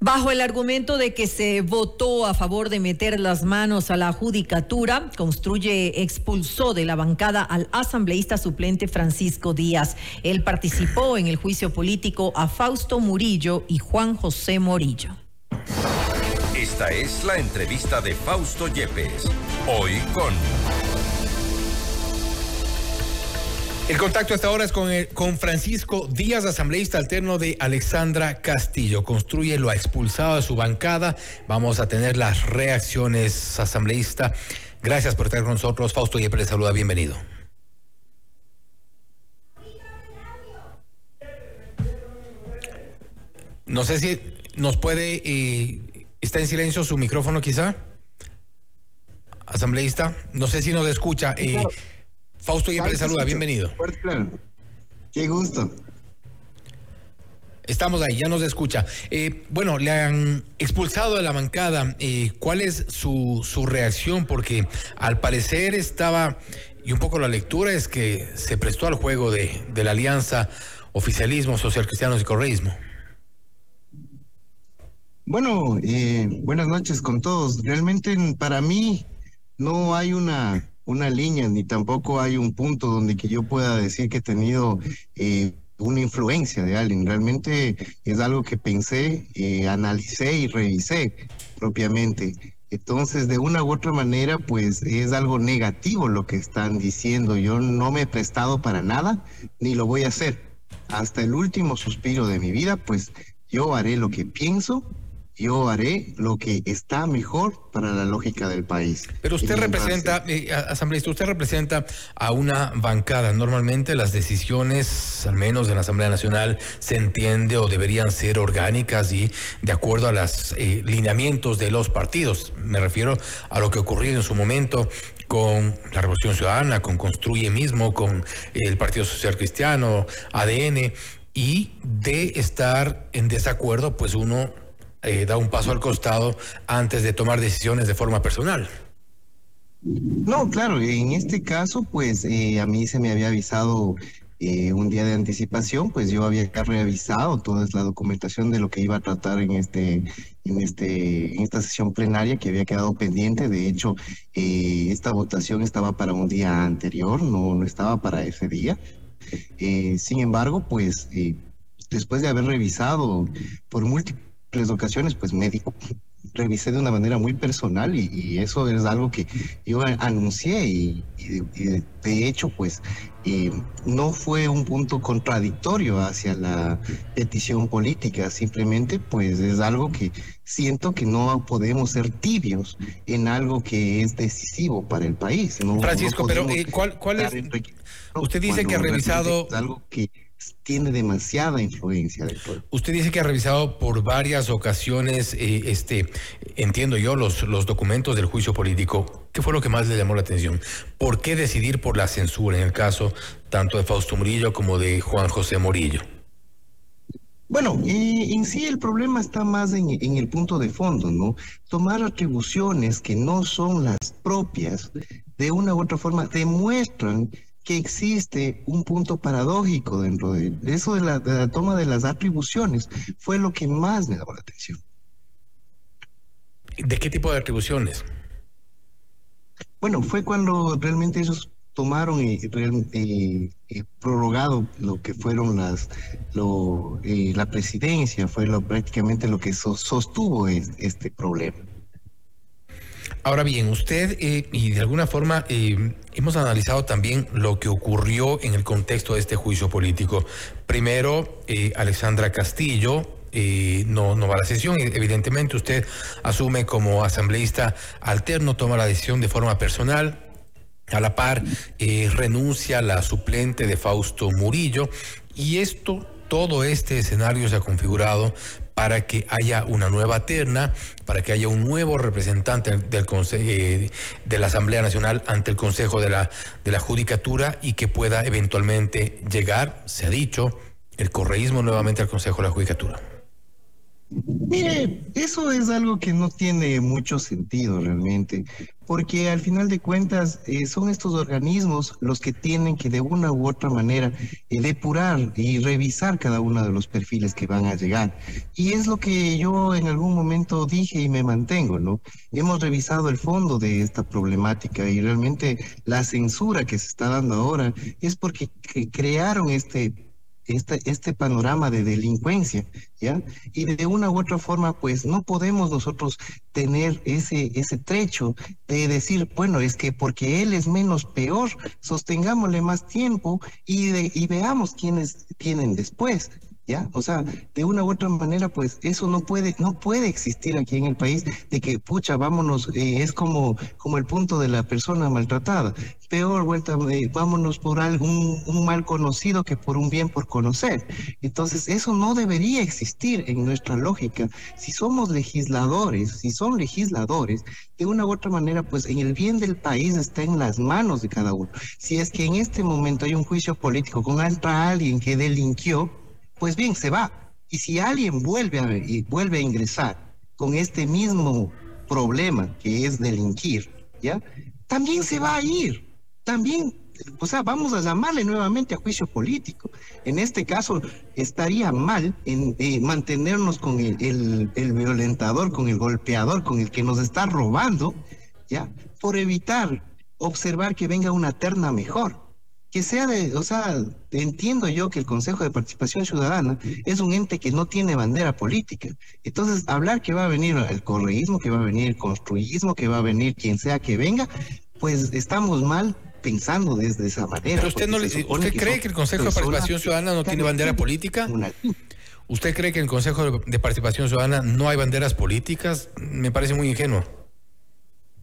Bajo el argumento de que se votó a favor de meter las manos a la judicatura, Construye expulsó de la bancada al asambleísta suplente Francisco Díaz. Él participó en el juicio político a Fausto Murillo y Juan José Morillo. Esta es la entrevista de Fausto Yepes, hoy con... El contacto hasta ahora es con, con Francisco Díaz, asambleísta alterno de Alexandra Castillo. Construye lo ha expulsado de su bancada. Vamos a tener las reacciones, asambleísta. Gracias por estar con nosotros. Fausto Yepes le saluda. Bienvenido. No sé si nos puede... Eh, ¿Está en silencio su micrófono quizá? Asambleísta. No sé si nos escucha. Eh, Fausto Yepes le saluda, bienvenido. Qué gusto. Estamos ahí, ya nos escucha. Eh, bueno, le han expulsado de la bancada. Eh, ¿Cuál es su, su reacción? Porque al parecer estaba, y un poco la lectura es que se prestó al juego de, de la alianza oficialismo, social cristianos y correísmo. Bueno, eh, buenas noches con todos. Realmente para mí no hay una una línea, ni tampoco hay un punto donde que yo pueda decir que he tenido eh, una influencia de alguien. Realmente es algo que pensé, eh, analicé y revisé propiamente. Entonces, de una u otra manera, pues es algo negativo lo que están diciendo. Yo no me he prestado para nada, ni lo voy a hacer. Hasta el último suspiro de mi vida, pues yo haré lo que pienso yo haré lo que está mejor para la lógica del país. Pero usted representa, eh, asambleísta, usted representa a una bancada. Normalmente las decisiones, al menos en la Asamblea Nacional, se entiende o deberían ser orgánicas y de acuerdo a los eh, lineamientos de los partidos. Me refiero a lo que ocurrió en su momento con la Revolución Ciudadana, con Construye mismo, con el Partido Social Cristiano, ADN, y de estar en desacuerdo, pues uno eh, da un paso al costado antes de tomar decisiones de forma personal. No, claro, en este caso, pues eh, a mí se me había avisado eh, un día de anticipación, pues yo había revisado toda la documentación de lo que iba a tratar en este, en este, en esta sesión plenaria que había quedado pendiente. De hecho, esta votación estaba para un día anterior, no, no estaba para ese día. sin embargo, pues después de haber revisado por múltiples tres ocasiones, pues médico. Revisé de una manera muy personal y, eso es algo que yo anuncié y, de, hecho, pues eh, no fue un punto contradictorio hacia la petición política, simplemente pues es algo que siento que no podemos ser tibios en algo que es decisivo para el país. Francisco, pero eh, ¿cuál, cuál es? Usted dice que ha revisado... Algo que tiene demasiada influencia del pueblo. Usted dice que ha revisado por varias ocasiones, eh, este, entiendo yo, los, los documentos del juicio político. ¿Qué fue lo que más le llamó la atención? ¿Por qué decidir por la censura en el caso tanto de Fausto Murillo como de Juan José Morillo? Bueno, en sí el problema está más en, en, el punto de fondo, ¿no? Tomar atribuciones que no son las propias, de una u otra forma, demuestran que existe un punto paradójico dentro de eso de la, toma de las atribuciones fue lo que más me llamó la atención. ¿De qué tipo de atribuciones? Bueno, fue cuando realmente ellos tomaron y, prorrogado lo que fueron las lo, eh, la presidencia, fue lo, prácticamente lo que sostuvo este problema. Ahora bien, usted eh, y de alguna forma eh, hemos analizado también lo que ocurrió en el contexto de este juicio político. Primero, eh, Alexandra Castillo, no, no va a la sesión. Evidentemente, usted asume como asambleísta alterno, toma la decisión de forma personal. A la par, renuncia la suplente de Fausto Murillo. Y esto, todo este escenario se ha configurado para que haya una nueva terna, para que haya un nuevo representante del eh, de la Asamblea Nacional ante el Consejo de la, de la Judicatura y que pueda eventualmente llegar, se ha dicho, el correísmo nuevamente al Consejo de la Judicatura. Mire, eso es algo que no tiene mucho sentido realmente, porque al final de cuentas eh, son estos organismos los que tienen que de una u otra manera eh, depurar y revisar cada uno de los perfiles que van a llegar. Y es lo que yo en algún momento dije y me mantengo, ¿no? Hemos revisado el fondo de esta problemática y realmente la censura que se está dando ahora es porque crearon este este, este panorama de delincuencia, ¿ya? Y de una u otra forma, pues no podemos nosotros tener ese, ese trecho de decir, bueno, es que porque él es menos peor, sostengámosle más tiempo y, de, y veamos quiénes tienen después. ¿Ya? O sea, de una u otra manera, pues eso no puede, no puede existir aquí en el país de que, pucha, vámonos, eh, es como, como el punto de la persona maltratada. Peor vuelta, eh, vámonos por algún un mal conocido que por un bien por conocer. Entonces, eso no debería existir en nuestra lógica. Si somos legisladores, si son legisladores, de una u otra manera, pues en el bien del país está en las manos de cada uno. Si es que en este momento hay un juicio político con alguien que delinquió, pues bien, se va. Y si alguien vuelve a, vuelve a ingresar con este mismo problema que es delinquir, ¿ya? También se va a ir. También, o sea, vamos a llamarle nuevamente a juicio político. En este caso, estaría mal en eh, mantenernos con el, el, el violentador, con el golpeador, con el que nos está robando, ¿ya? Por evitar observar que venga una terna mejor que sea de, o sea, entiendo yo que el Consejo de Participación Ciudadana es un ente que no tiene bandera política. Entonces, hablar que va a venir el correísmo, que va a venir el construyismo, que va a venir quien sea que venga, pues estamos mal pensando desde esa manera. Pero usted no le, ¿usted cree que el Consejo de Participación Ciudadana no tiene bandera política? ¿Usted cree que en el Consejo de Participación Ciudadana no hay banderas políticas? Me parece muy ingenuo.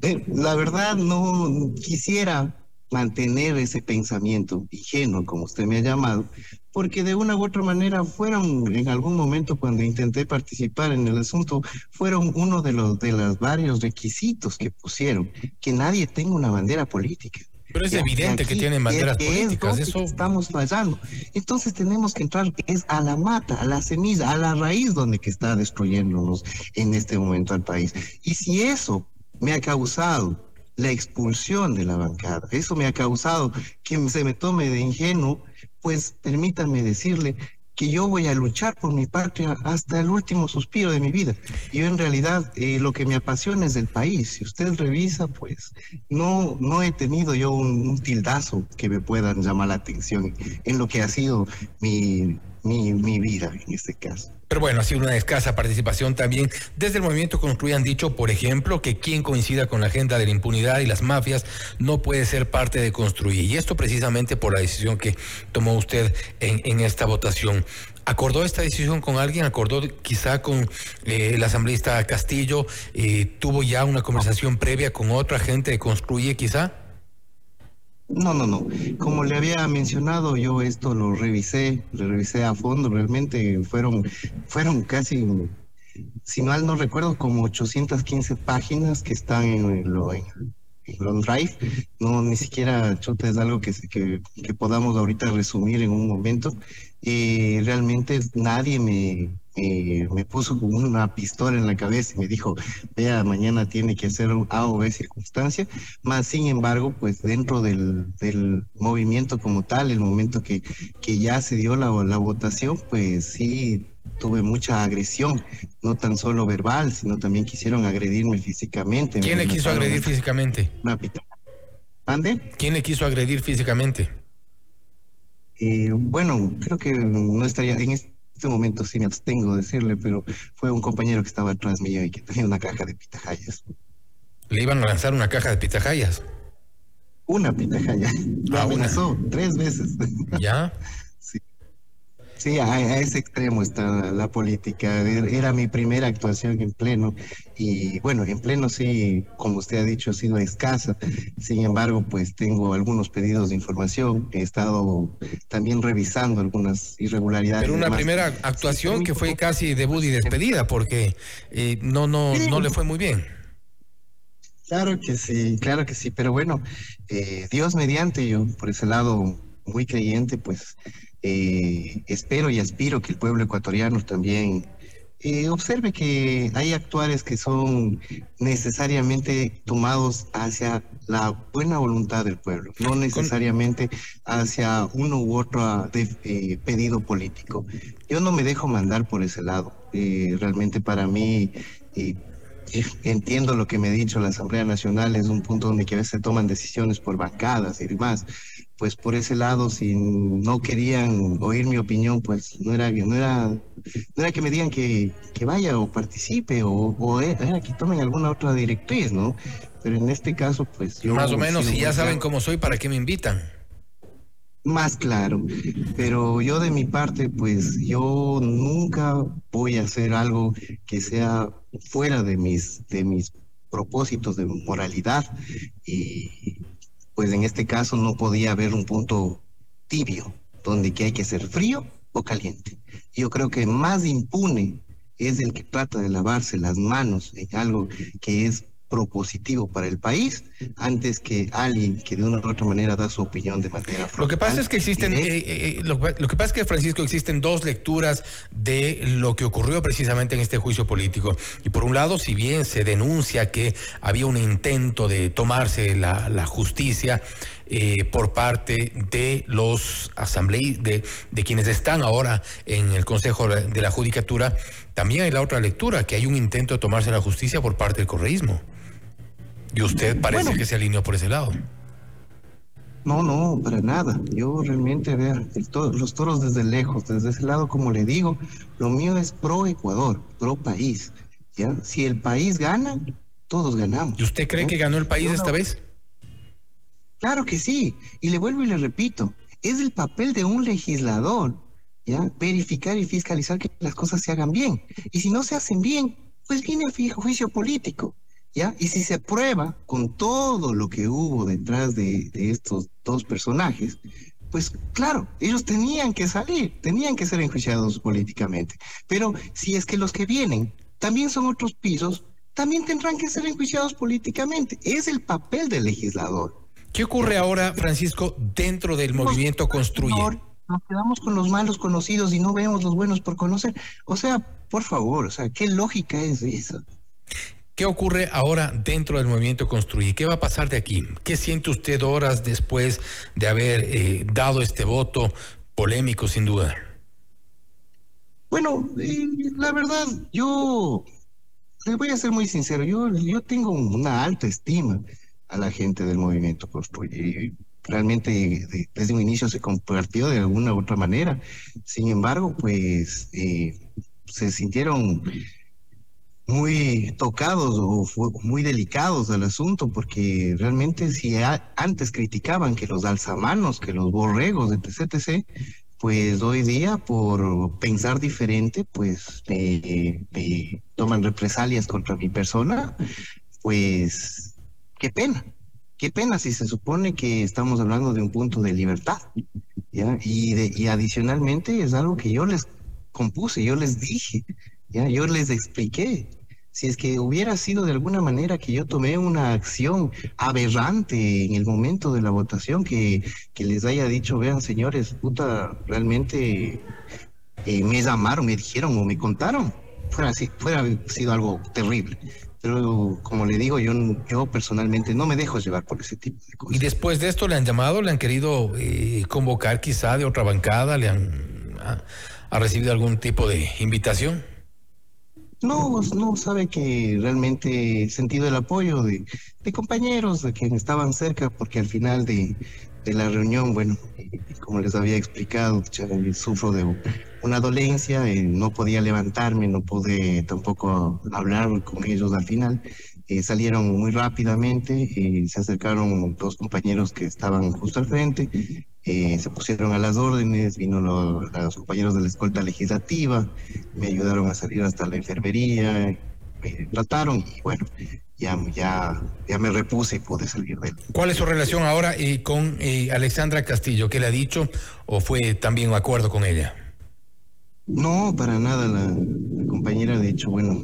Eh, la verdad no quisiera mantener ese pensamiento ingenuo, como usted me ha llamado, porque de una u otra manera fueron en algún momento cuando intenté participar en el asunto, fueron uno de los de los varios requisitos que pusieron, que nadie tenga una bandera política. Pero es evidente que tienen banderas políticas, eso estamos fallando. Entonces tenemos que entrar es a la mata, a la semilla, a la raíz donde que está destruyéndonos en este momento al país. Y si eso me ha causado la expulsión de la bancada. Eso me ha causado que se me tome de ingenuo, pues permítanme decirle que yo voy a luchar por mi patria hasta el último suspiro de mi vida. Yo en realidad eh, lo que me apasiona es el país. Si usted revisa, pues no, no he tenido yo un, tildazo que me puedan llamar la atención en lo que ha sido mi, mi, mi vida en este caso. Pero bueno, ha sido una escasa participación también. Desde el movimiento Construye han dicho, por ejemplo, que quien coincida con la agenda de la impunidad y las mafias no puede ser parte de Construir. Y esto precisamente por la decisión que tomó usted en, en esta votación. ¿Acordó esta decisión con alguien? ¿Acordó quizá con eh, el asambleísta Castillo? Eh, ¿Tuvo ya una conversación previa con otra gente de Construye quizá? No, no, no. Como le había mencionado, yo esto lo revisé, lo revisé a fondo. Realmente fueron, fueron casi, si mal no recuerdo, como 815 páginas que están en, lo, en, en Drive. No, ni siquiera chota es algo que, que, podamos ahorita resumir en un momento. Y realmente nadie me, eh, me puso una pistola en la cabeza y me dijo, vea, mañana tiene que hacer un A o B circunstancia, más sin embargo, pues dentro del, del movimiento como tal, el momento que, que ya se dio la, la votación, pues sí tuve mucha agresión, no tan solo verbal, sino también quisieron agredirme físicamente. ¿Quién le quiso agredir físicamente? ¿Ande? ¿Quién le quiso agredir físicamente? Eh, bueno, creo que no estaría en este momento sí me abstengo de decirle, pero fue un compañero que estaba atrás mío y que tenía una caja de pitahayas. ¿Le iban a lanzar una caja de pitahayas? Una pitahaya. Lo ah, amenazó tres veces. ¿Ya? Sí, a, ese extremo está la, política. Era mi primera actuación en pleno y bueno, en pleno sí, como usted ha dicho, ha sido escasa. Sin embargo, pues tengo algunos pedidos de información. He estado también revisando algunas irregularidades. Pero una primera actuación que fue casi debut y despedida porque eh, no, no, no le fue muy bien. Claro que sí, claro que sí. Pero bueno, eh, Dios mediante yo, por ese lado muy creyente, pues eh, espero y aspiro que el pueblo ecuatoriano también eh, observe que hay actuales que son necesariamente tomados hacia la buena voluntad del pueblo, no necesariamente hacia uno u otro eh, pedido político. Yo no me dejo mandar por ese lado. Eh, realmente para mí entiendo lo que me ha dicho la Asamblea Nacional, es un punto donde que a veces se toman decisiones por bancadas y demás. Pues por ese lado, si no querían oír mi opinión, pues no era, no era, no era que me digan que, que vaya o participe o, o era que tomen alguna otra directriz, ¿no? Pero en este caso, pues yo... Más o menos, si ya saben cómo soy, ¿para qué me invitan? más claro. Pero yo de mi parte, pues yo nunca voy a hacer algo que sea fuera de mis, de mis propósitos de moralidad. Y pues en este caso no podía haber un punto tibio, donde que hay que ser frío o caliente. Yo creo que más impune es el que trata de lavarse las manos en algo que es propositivo para el país antes que alguien que de una u otra manera da su opinión de manera Lo que pasa es que existen, eh, eh, eh, lo, que pasa es que Francisco existen dos lecturas de lo que ocurrió precisamente en este juicio político. Y por un lado, si bien se denuncia que había un intento de tomarse la, justicia, por parte de los asambleístas, de, de, quienes están ahora en el Consejo de la Judicatura, también hay la otra lectura, que hay un intento de tomarse la justicia por parte del correísmo. Y usted parece que se alineó por ese lado. No, no, para nada. Yo realmente veo los toros desde lejos, desde ese lado, como le digo, lo mío es pro Ecuador, pro país. ¿ya? Si el país gana, todos ganamos. ¿Y usted cree que ganó el país esta vez? Claro que sí. Y le vuelvo y le repito, es el papel de un legislador, ¿ya? Verificar y fiscalizar que las cosas se hagan bien. Y si no se hacen bien, pues viene el juicio político. ¿Ya? Y si se prueba con todo lo que hubo detrás de, estos dos personajes, pues claro, ellos tenían que salir, tenían que ser enjuiciados políticamente. Pero si es que los que vienen también son otros pisos, también tendrán que ser enjuiciados políticamente. Es el papel del legislador. ¿Qué ocurre ahora, Francisco, dentro del movimiento Construye? Nos quedamos con los malos conocidos y no vemos los buenos por conocer. O sea, por favor, o sea, ¿qué lógica es esa? ¿Qué ocurre ahora dentro del movimiento Construye? ¿Qué va a pasar de aquí? ¿Qué siente usted horas después de haber eh, dado este voto polémico, sin duda? Bueno, eh, la verdad, yo le voy a ser muy sincero, yo, yo tengo una alta estima a la gente del movimiento Construye. Realmente desde un inicio se compartió de alguna u otra manera. Sin embargo, pues eh, se sintieron muy tocados o muy delicados del asunto, porque realmente si antes criticaban que los alzamanos, que los borregos, etc., etc., pues hoy día por pensar diferente, pues me, toman represalias contra mi persona, pues qué pena, qué pena si se supone que estamos hablando de un punto de libertad, ¿ya? Y, de, y adicionalmente es algo que yo les compuse, yo les dije, yo les expliqué. Si es que hubiera sido de alguna manera que yo tomé una acción aberrante en el momento de la votación, que, que les haya dicho, vean señores, puta, realmente eh, me llamaron, me dijeron o me contaron, fuera, fuera sido algo terrible. Pero como le digo, yo, yo personalmente no me dejo llevar por ese tipo de cosas. ¿Y después de esto le han llamado, le han querido eh, convocar quizá de otra bancada, le han ha recibido algún tipo de invitación? No, no sabe que realmente he sentido el apoyo de, compañeros de quienes estaban cerca, porque al final de, la reunión, bueno, como les había explicado, sufro de una dolencia, eh, no podía levantarme, no pude tampoco hablar con ellos al final. Eh, salieron muy rápidamente, y se acercaron dos compañeros que estaban justo al frente, eh, se pusieron a las órdenes, vino los compañeros de la escolta legislativa, me ayudaron a salir hasta la enfermería, me trataron y bueno, ya, ya, ya me repuse y pude salir de él. ¿Cuál es su relación ahora eh, con eh, Alexandra Castillo? ¿Qué le ha dicho o fue también un acuerdo con ella? No, para nada. La, compañera, de hecho, bueno,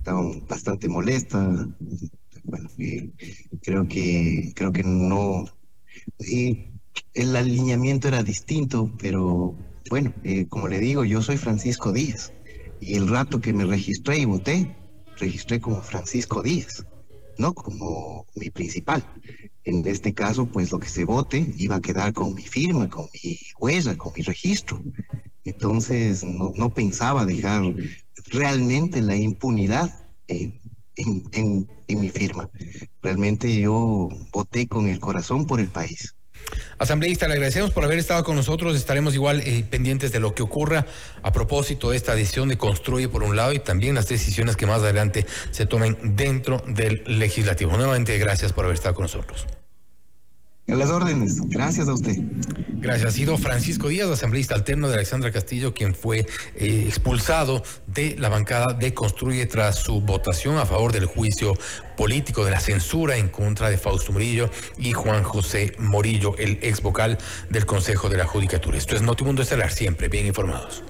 estaba bastante molesta. Bueno, creo que creo que no y el alineamiento era distinto, pero bueno, eh, como le digo, yo soy Francisco Díaz. Y el rato que me registré y voté, registré como Francisco Díaz, no como mi principal. En este caso, pues lo que se vote iba a quedar con mi firma, con mi huella, con mi registro. Entonces, no, no pensaba dejar realmente la impunidad en, en, en mi firma. Realmente yo voté con el corazón por el país. Asambleísta, le agradecemos por haber estado con nosotros. Estaremos igual eh, pendientes de lo que ocurra a propósito de esta decisión de Construye por un lado y también las decisiones que más adelante se tomen dentro del legislativo. Nuevamente, gracias por haber estado con nosotros. A las órdenes. Gracias a usted. Gracias. Ha sido Francisco Díaz, asambleísta alterno de Alexandra Castillo, quien fue eh, expulsado de la bancada de Construye tras su votación a favor del juicio político de la censura en contra de Fausto Murillo y Juan José Morillo, el ex vocal del Consejo de la Judicatura. Esto es Notimundo Estelar, siempre bien informados.